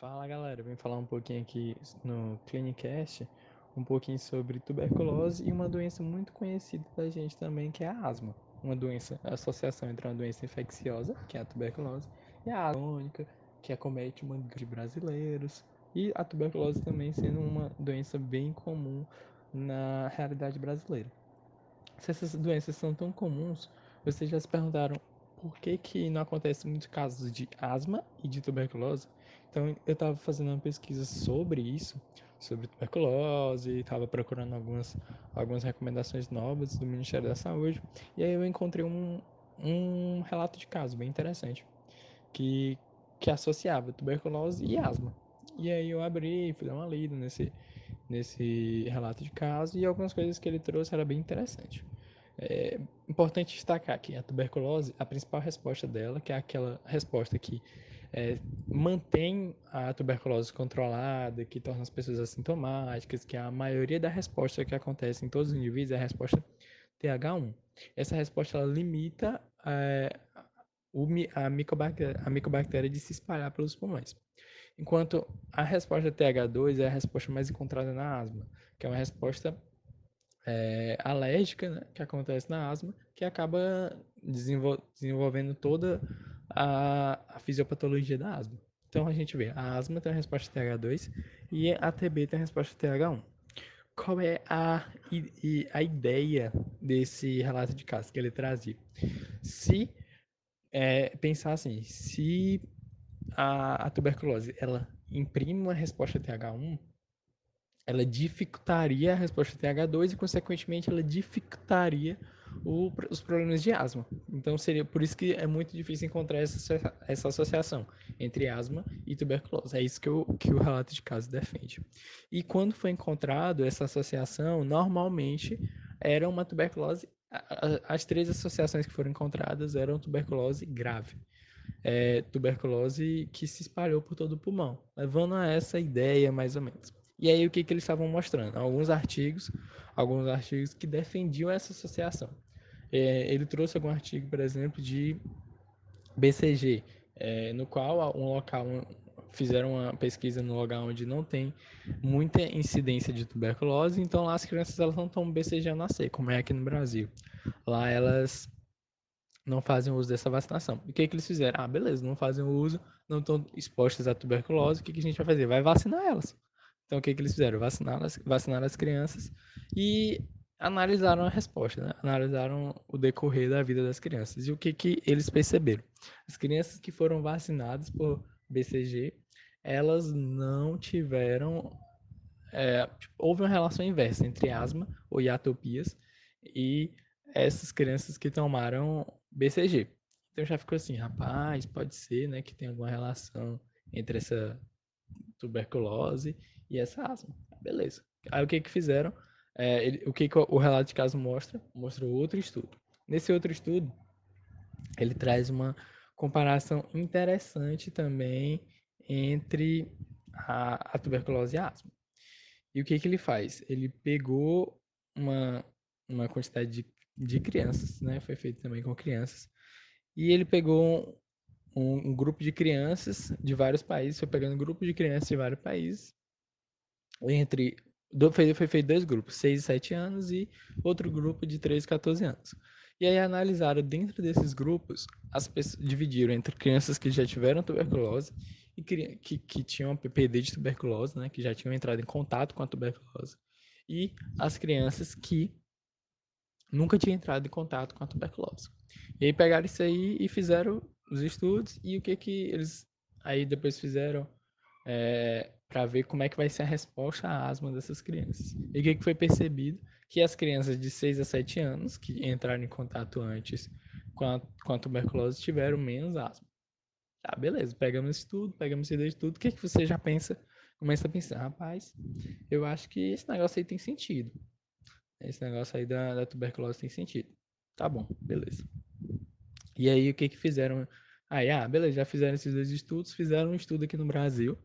Fala galera, vim falar um pouquinho aqui no Clinicast, um pouquinho sobre tuberculose e uma doença muito conhecida da gente também, que é a asma. Uma doença, a associação entre uma doença infecciosa, que é a tuberculose, e a asma crônica, que acomete uma brasileiros, e a tuberculose também sendo uma doença bem comum na realidade brasileira. Se essas doenças são tão comuns, vocês já se perguntaram por que, que não acontece muitos casos de asma e de tuberculose? Então eu estava fazendo uma pesquisa sobre isso, sobre tuberculose, estava procurando algumas, algumas recomendações novas do Ministério da Saúde, e aí eu encontrei um, um relato de caso bem interessante, que, que associava tuberculose e asma. E aí eu abri, fui dar uma lida nesse, nesse relato de caso, e algumas coisas que ele trouxe era bem interessante. É importante destacar que a tuberculose, a principal resposta dela, que é aquela resposta que é, mantém a tuberculose controlada, que torna as pessoas assintomáticas, que a maioria da resposta que acontece em todos os indivíduos é a resposta TH1. Essa resposta ela limita é, a, micobactéria, a micobactéria de se espalhar pelos pulmões. Enquanto a resposta TH2 é a resposta mais encontrada na asma, que é uma resposta é, alérgica né, que acontece na asma, que acaba desenvol desenvolvendo toda a, a fisiopatologia da asma. Então a gente vê, a asma tem a resposta TH2 e a TB tem a resposta TH1. Qual é a, a ideia desse relato de caso que ele trazia? Se é, pensar assim, se a, a tuberculose ela imprime uma resposta TH1, ela dificultaria a resposta TH2 e, consequentemente, ela dificultaria o, os problemas de asma. Então, seria por isso que é muito difícil encontrar essa, essa associação entre asma e tuberculose. É isso que, o que o relato de caso defende. E quando foi encontrado essa associação, normalmente era uma tuberculose. As três associações que foram encontradas eram tuberculose grave. É, tuberculose que se espalhou por todo o pulmão, levando a essa ideia mais ou menos. E aí o que, que eles estavam mostrando? Alguns artigos, alguns artigos que defendiam essa associação. É, ele trouxe algum artigo, por exemplo, de BCG, é, no qual um local fizeram uma pesquisa no lugar onde não tem muita incidência de tuberculose, então lá as crianças elas não tomam BCG a nascer, como é aqui no Brasil. Lá elas não fazem uso dessa vacinação. E o que, que eles fizeram? Ah, beleza, não fazem uso, não estão expostas à tuberculose, o que, que a gente vai fazer? Vai vacinar elas. Então, o que, que eles fizeram? Vacinaram as, vacinaram as crianças e analisaram a resposta, né? analisaram o decorrer da vida das crianças. E o que, que eles perceberam? As crianças que foram vacinadas por BCG, elas não tiveram. É, tipo, houve uma relação inversa entre asma ou hiatopias e essas crianças que tomaram BCG. Então já ficou assim, rapaz, pode ser né, que tenha alguma relação entre essa tuberculose e essa asma. Beleza. Aí o que que fizeram? É, ele, o que, que o relato de caso mostra? Mostra outro estudo. Nesse outro estudo, ele traz uma comparação interessante também entre a, a tuberculose e a asma. E o que, que ele faz? Ele pegou uma, uma quantidade de, de crianças, né? Foi feito também com crianças. E ele pegou um, um, grupo de crianças de vários países, foi pegando um grupo de crianças de vários países, entre foi, feito dois grupos, 6 e 7 anos e outro grupo de 13 e 14 anos. E aí analisaram dentro desses grupos, as pessoas dividiram entre crianças que já tiveram tuberculose e que, que, que tinham PPD de tuberculose, né, que já tinham entrado em contato com a tuberculose, e as crianças que nunca tinham entrado em contato com a tuberculose. E aí pegaram isso aí e fizeram os estudos e o que que eles aí depois fizeram é, para ver como é que vai ser a resposta à asma dessas crianças. E o que, que foi percebido? Que as crianças de 6 a 7 anos que entraram em contato antes com a, com a tuberculose tiveram menos asma. Tá, beleza, pegamos isso tudo, pegamos isso tudo. O que, que você já pensa? Começa a pensar, rapaz, eu acho que esse negócio aí tem sentido. Esse negócio aí da, da tuberculose tem sentido. Tá bom, beleza. E aí, o que que fizeram? Aí, ah, beleza, já fizeram esses dois estudos, fizeram um estudo aqui no Brasil,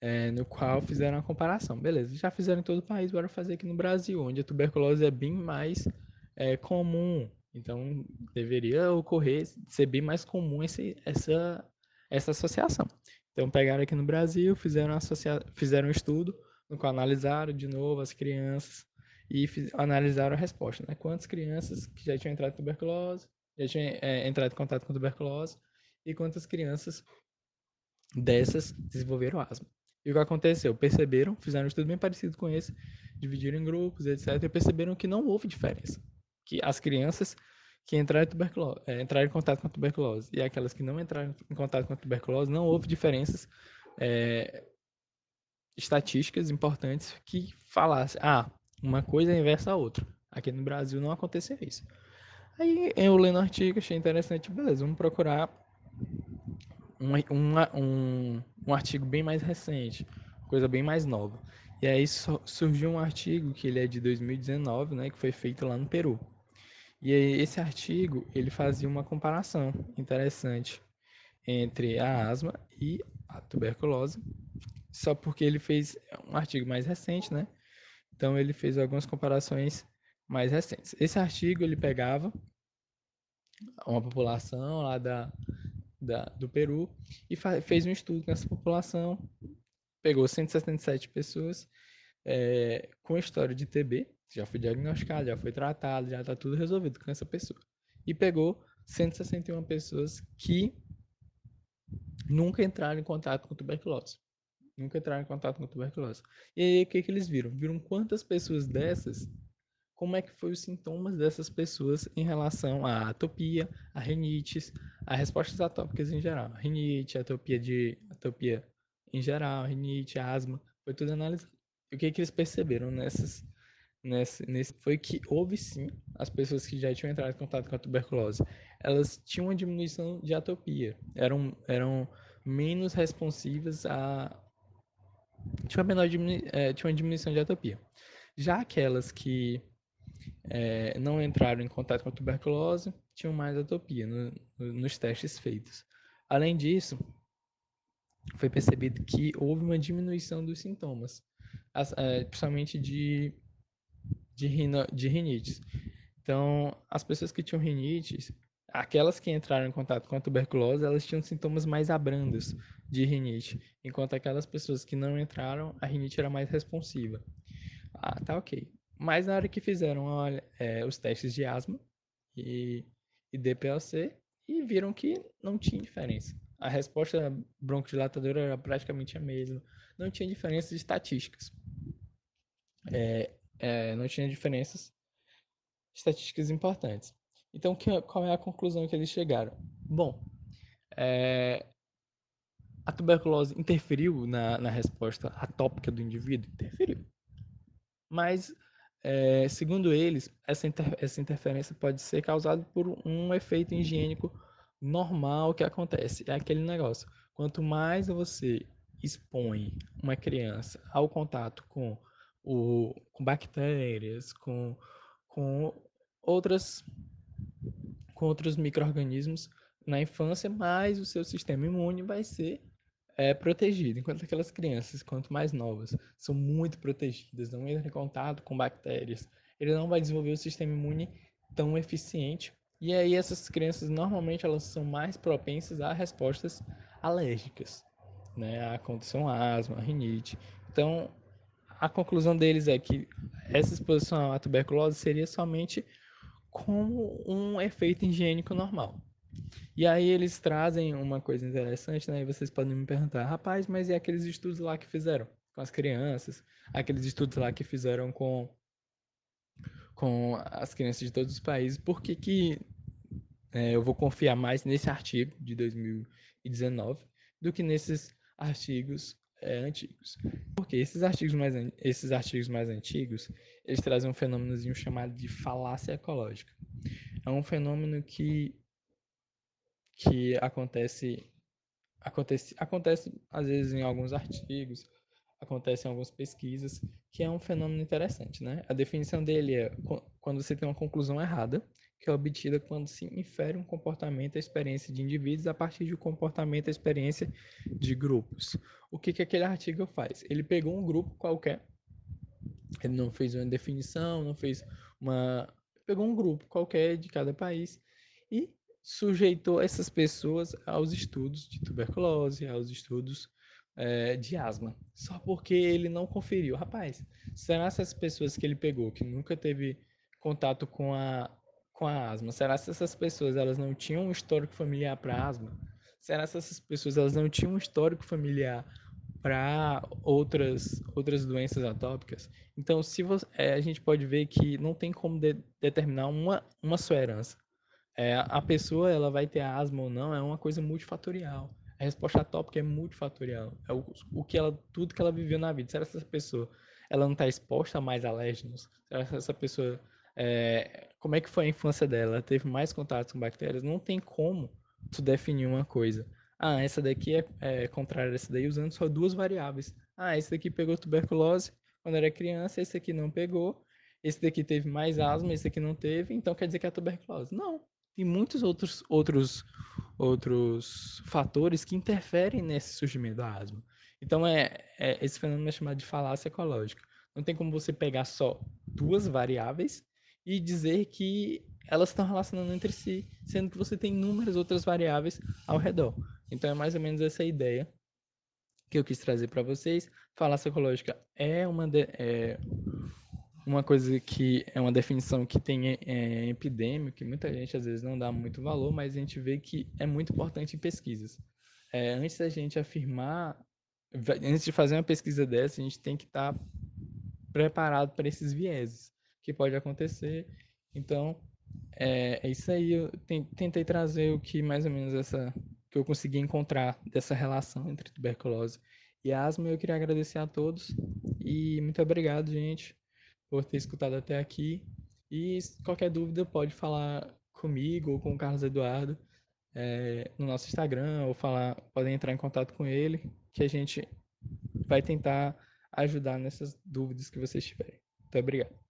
é, no qual fizeram a comparação. Beleza, já fizeram em todo o país, bora fazer aqui no Brasil, onde a tuberculose é bem mais é, comum. Então, deveria ocorrer, ser bem mais comum esse, essa, essa associação. Então pegaram aqui no Brasil, fizeram, associa... fizeram um estudo no qual analisaram de novo as crianças e fiz... analisaram a resposta, né? Quantas crianças que já tinham entrado em tuberculose, já tinham é, entrado em contato com tuberculose e quantas crianças dessas desenvolveram asma. E o que aconteceu? Perceberam, fizeram um estudo bem parecido com esse, dividiram em grupos, etc. E perceberam que não houve diferença. Que as crianças que entraram em, é, entraram em contato com a tuberculose e aquelas que não entraram em contato com a tuberculose, não houve diferenças é, estatísticas importantes que falassem, ah, uma coisa é inversa à outra. Aqui no Brasil não aconteceu isso. Aí eu lendo o artigo, achei interessante, beleza, vamos procurar um, um, um, um artigo bem mais recente, coisa bem mais nova. E aí surgiu um artigo que ele é de 2019, né, que foi feito lá no Peru. E esse artigo, ele fazia uma comparação interessante entre a asma e a tuberculose, só porque ele fez um artigo mais recente, né? Então ele fez algumas comparações mais recentes. Esse artigo ele pegava uma população lá da, da do Peru e fez um estudo nessa população, pegou 177 pessoas é, com história de TB, já foi diagnosticado, já foi tratado, já está tudo resolvido com essa pessoa. E pegou 161 pessoas que nunca entraram em contato com tuberculose. Nunca entraram em contato com tuberculose. E aí, o que, que eles viram? Viram quantas pessoas dessas como é que foi os sintomas dessas pessoas em relação à atopia, a rinites, a respostas atópicas em geral. Rinite, atopia de atopia em geral, rinite, asma, foi tudo analisado. E o que, que eles perceberam nessas, nesse, nesse foi que houve sim as pessoas que já tinham entrado em contato com a tuberculose, elas tinham uma diminuição de atopia, eram, eram menos responsivas a tinha uma menor diminu... é, tinha uma diminuição de atopia. Já aquelas que é, não entraram em contato com a tuberculose tinham mais atopia no, no, nos testes feitos. Além disso, foi percebido que houve uma diminuição dos sintomas, as, é, principalmente de, de, rino, de rinites. Então, as pessoas que tinham rinites, aquelas que entraram em contato com a tuberculose, elas tinham sintomas mais abrandos de rinite, enquanto aquelas pessoas que não entraram, a rinite era mais responsiva. Ah, tá ok. Mas na hora que fizeram olha, é, os testes de asma e, e DPLC, e viram que não tinha diferença. A resposta broncodilatadora era praticamente a mesma. Não tinha diferenças estatísticas. É, é, não tinha diferenças estatísticas importantes. Então, que, qual é a conclusão que eles chegaram? Bom, é, a tuberculose interferiu na, na resposta atópica do indivíduo? Interferiu. Mas é, segundo eles, essa, inter essa interferência pode ser causada por um efeito higiênico normal que acontece. É aquele negócio. Quanto mais você expõe uma criança ao contato com, o, com bactérias, com, com outras com outros micro-organismos na infância, mais o seu sistema imune vai ser é protegido, enquanto aquelas crianças, quanto mais novas, são muito protegidas, não entram em contato com bactérias, ele não vai desenvolver o sistema imune tão eficiente. E aí essas crianças normalmente elas são mais propensas a respostas alérgicas, né? A condição asma, a rinite. Então, a conclusão deles é que essa exposição à tuberculose seria somente como um efeito higiênico normal. E aí eles trazem uma coisa interessante, né? E vocês podem me perguntar, rapaz, mas e aqueles estudos lá que fizeram com as crianças? Aqueles estudos lá que fizeram com, com as crianças de todos os países, por que, que é, eu vou confiar mais nesse artigo de 2019 do que nesses artigos é, antigos? Porque esses artigos, mais, esses artigos mais antigos, eles trazem um fenômenozinho chamado de falácia ecológica. É um fenômeno que que acontece acontece acontece às vezes em alguns artigos, acontece em algumas pesquisas, que é um fenômeno interessante, né? A definição dele é quando você tem uma conclusão errada, que é obtida quando se infere um comportamento à experiência de indivíduos a partir de um comportamento à experiência de grupos. O que, que aquele artigo faz? Ele pegou um grupo qualquer, ele não fez uma definição, não fez uma. pegou um grupo qualquer de cada país sujeitou essas pessoas aos estudos de tuberculose, aos estudos é, de asma, só porque ele não conferiu. Rapaz, será essas pessoas que ele pegou, que nunca teve contato com a, com a asma, será que essas pessoas elas não tinham um histórico familiar para asma? Será que essas pessoas elas não tinham um histórico familiar para outras outras doenças atópicas? Então, se você, é, a gente pode ver que não tem como de, determinar uma, uma sua herança. É, a pessoa ela vai ter asma ou não é uma coisa multifatorial. A resposta atópica é multifatorial. É o, o que ela, tudo que ela viveu na vida. Será que essa pessoa ela não está exposta a mais alérgenos? Será que essa pessoa é, como é que foi a infância dela? Ela teve mais contato com bactérias? Não tem como tu definir uma coisa. Ah, essa daqui é, é contrária a essa daí usando só duas variáveis. Ah, esse daqui pegou tuberculose quando era criança, esse aqui não pegou. Esse daqui teve mais asma, esse aqui não teve, então quer dizer que é tuberculose. Não, tem muitos outros outros outros fatores que interferem nesse surgimento da asma. Então é, é esse fenômeno é chamado de falácia ecológica. Não tem como você pegar só duas variáveis e dizer que elas estão relacionando entre si, sendo que você tem inúmeras outras variáveis ao redor. Então é mais ou menos essa ideia que eu quis trazer para vocês. Falácia ecológica é uma de, é, uma coisa que é uma definição que tem é, epidêmico, que muita gente às vezes não dá muito valor, mas a gente vê que é muito importante em pesquisas. É, antes da gente afirmar, antes de fazer uma pesquisa dessa, a gente tem que estar tá preparado para esses vieses que pode acontecer. Então, é, é isso aí. Eu tentei trazer o que mais ou menos essa que eu consegui encontrar dessa relação entre tuberculose e asma. Eu queria agradecer a todos e muito obrigado, gente por ter escutado até aqui. E qualquer dúvida pode falar comigo ou com o Carlos Eduardo é, no nosso Instagram ou falar, podem entrar em contato com ele, que a gente vai tentar ajudar nessas dúvidas que vocês tiverem. Muito obrigado.